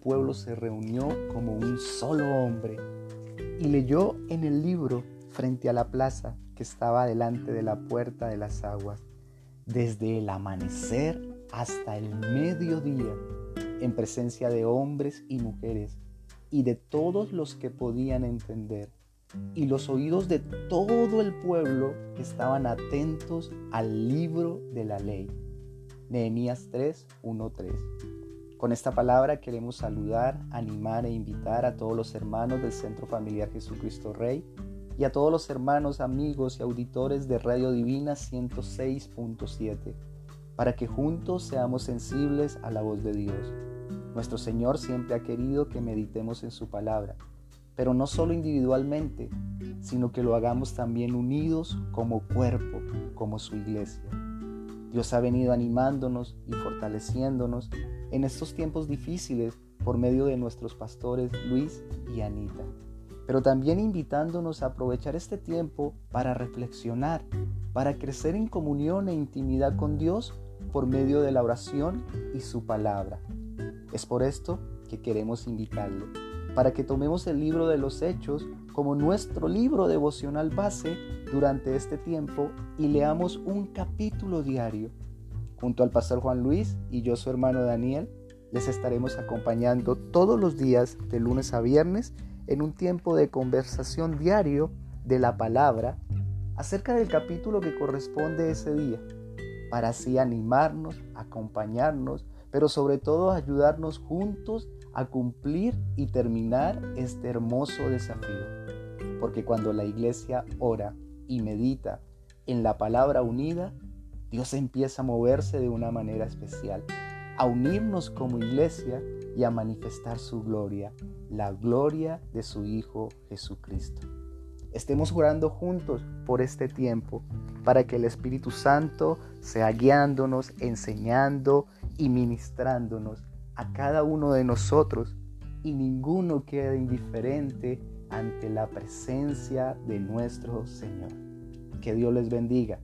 pueblo se reunió como un solo hombre y leyó en el libro frente a la plaza que estaba delante de la puerta de las aguas, desde el amanecer hasta el mediodía, en presencia de hombres y mujeres y de todos los que podían entender, y los oídos de todo el pueblo que estaban atentos al libro de la ley. Nehemías 3, 1, 3. Con esta palabra queremos saludar, animar e invitar a todos los hermanos del Centro Familiar Jesucristo Rey y a todos los hermanos, amigos y auditores de Radio Divina 106.7, para que juntos seamos sensibles a la voz de Dios. Nuestro Señor siempre ha querido que meditemos en su palabra, pero no solo individualmente, sino que lo hagamos también unidos como cuerpo, como su iglesia. Dios ha venido animándonos y fortaleciéndonos en estos tiempos difíciles por medio de nuestros pastores Luis y Anita, pero también invitándonos a aprovechar este tiempo para reflexionar, para crecer en comunión e intimidad con Dios por medio de la oración y su palabra. Es por esto que queremos invitarlo, para que tomemos el libro de los Hechos como nuestro libro devocional base durante este tiempo y leamos un capítulo diario. Junto al pastor Juan Luis y yo su hermano Daniel, les estaremos acompañando todos los días de lunes a viernes en un tiempo de conversación diario de la palabra acerca del capítulo que corresponde ese día, para así animarnos, acompañarnos pero sobre todo ayudarnos juntos a cumplir y terminar este hermoso desafío. Porque cuando la iglesia ora y medita en la palabra unida, Dios empieza a moverse de una manera especial, a unirnos como iglesia y a manifestar su gloria, la gloria de su Hijo Jesucristo. Estemos orando juntos por este tiempo para que el Espíritu Santo sea guiándonos, enseñando, y ministrándonos a cada uno de nosotros y ninguno quede indiferente ante la presencia de nuestro Señor. Que Dios les bendiga.